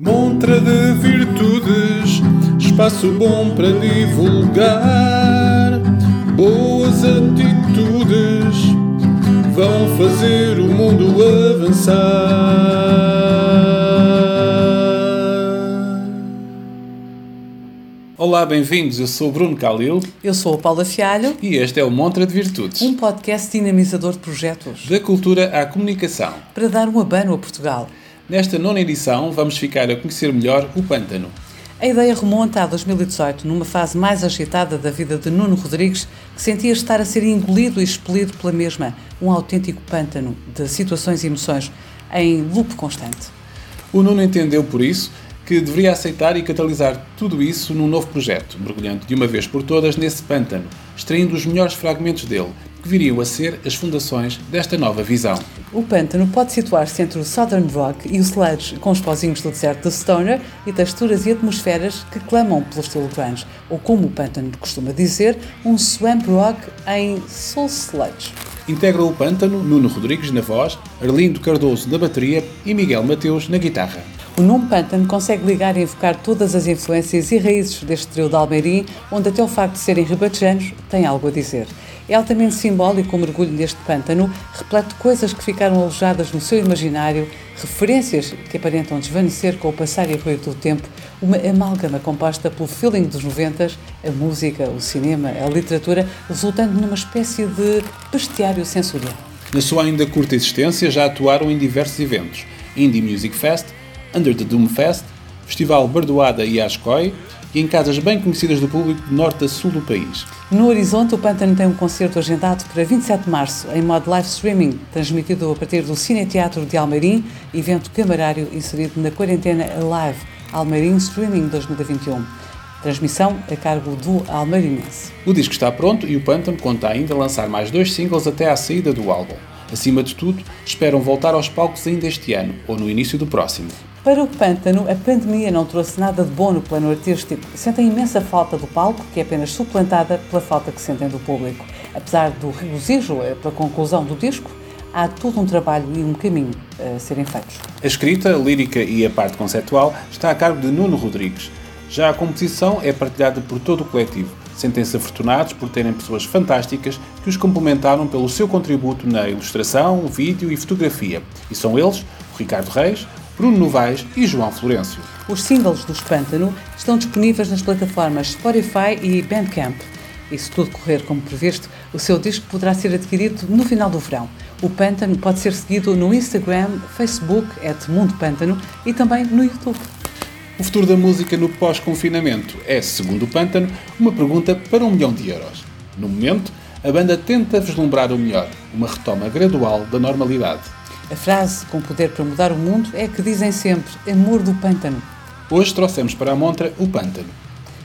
Montra de virtudes, espaço bom para divulgar. Boas atitudes vão fazer o mundo avançar. Olá, bem-vindos. Eu sou o Bruno Calil Eu sou a Paula Fialho, e este é o Montra de Virtudes. um podcast dinamizador de projetos Da cultura à comunicação. para dar um abano a Portugal. Nesta nona edição, vamos ficar a conhecer melhor o pântano. A ideia remonta a 2018, numa fase mais agitada da vida de Nuno Rodrigues, que sentia estar a ser engolido e expelido pela mesma, um autêntico pântano de situações e emoções, em loop constante. O Nuno entendeu, por isso, que deveria aceitar e catalisar tudo isso num novo projeto, mergulhando de uma vez por todas nesse pântano, extraindo os melhores fragmentos dele, que viriam a ser as fundações desta nova visão. O pântano pode situar-se entre o Southern Rock e o Sludge, com os pozinhos do deserto de Stoner e texturas e atmosferas que clamam pelo estilo grunge, ou como o pântano costuma dizer, um swamp rock em soul sludge. Integra o pântano Nuno Rodrigues na voz, Arlindo Cardoso na bateria e Miguel Mateus na guitarra. O nome Pântano consegue ligar e evocar todas as influências e raízes deste trio de Almeirim, onde até o facto de serem ribatejanos tem algo a dizer. É altamente simbólico o mergulho neste pântano, repleto de coisas que ficaram alojadas no seu imaginário, referências que aparentam desvanecer com o passar e ruir do tempo, uma amálgama composta pelo feeling dos noventas, a música, o cinema, a literatura, resultando numa espécie de bestiário sensorial. Na sua ainda curta existência, já atuaram em diversos eventos: Indie Music Fest, Under the Doom Fest, Festival Bardoada e Ascoy e em casas bem conhecidas do público de norte a sul do país. No Horizonte, o Pântano tem um concerto agendado para 27 de março, em modo live streaming, transmitido a partir do Cine Teatro de Almeirim, evento camarário inserido na quarentena Live Almeirim Streaming 2021. Transmissão a cargo do Almeirinense. O disco está pronto e o Pântano conta ainda lançar mais dois singles até à saída do álbum. Acima de tudo, esperam voltar aos palcos ainda este ano ou no início do próximo. Para o Pântano, a pandemia não trouxe nada de bom no plano artístico. Sentem imensa falta do palco, que é apenas suplantada pela falta que sentem do público. Apesar do regozijo eh, pela conclusão do disco, há todo um trabalho e um caminho a serem feitos. A escrita, a lírica e a parte conceptual está a cargo de Nuno Rodrigues. Já a composição é partilhada por todo o coletivo. Sentem-se afortunados por terem pessoas fantásticas que os complementaram pelo seu contributo na ilustração, vídeo e fotografia. E são eles, Ricardo Reis, Bruno Novaes e João Florencio. Os singles dos Pântano estão disponíveis nas plataformas Spotify e Bandcamp. E se tudo correr como previsto, o seu disco poderá ser adquirido no final do verão. O Pântano pode ser seguido no Instagram, Facebook, Mundo Pântano e também no YouTube. O futuro da música no pós-confinamento é, segundo o Pântano, uma pergunta para um milhão de euros. No momento, a banda tenta vislumbrar o melhor, uma retoma gradual da normalidade. A frase com poder para mudar o mundo é a que dizem sempre: amor do pântano. Hoje trouxemos para a montra o Pântano.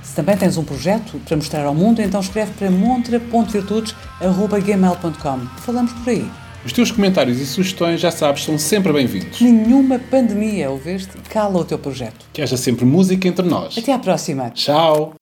Se também tens um projeto para mostrar ao mundo, então escreve para montra.virtudes.gmail.com. Falamos por aí. Os teus comentários e sugestões, já sabes, são sempre bem-vindos. Nenhuma pandemia, ouveste? Cala o teu projeto. Que haja sempre música entre nós. Até à próxima. Tchau!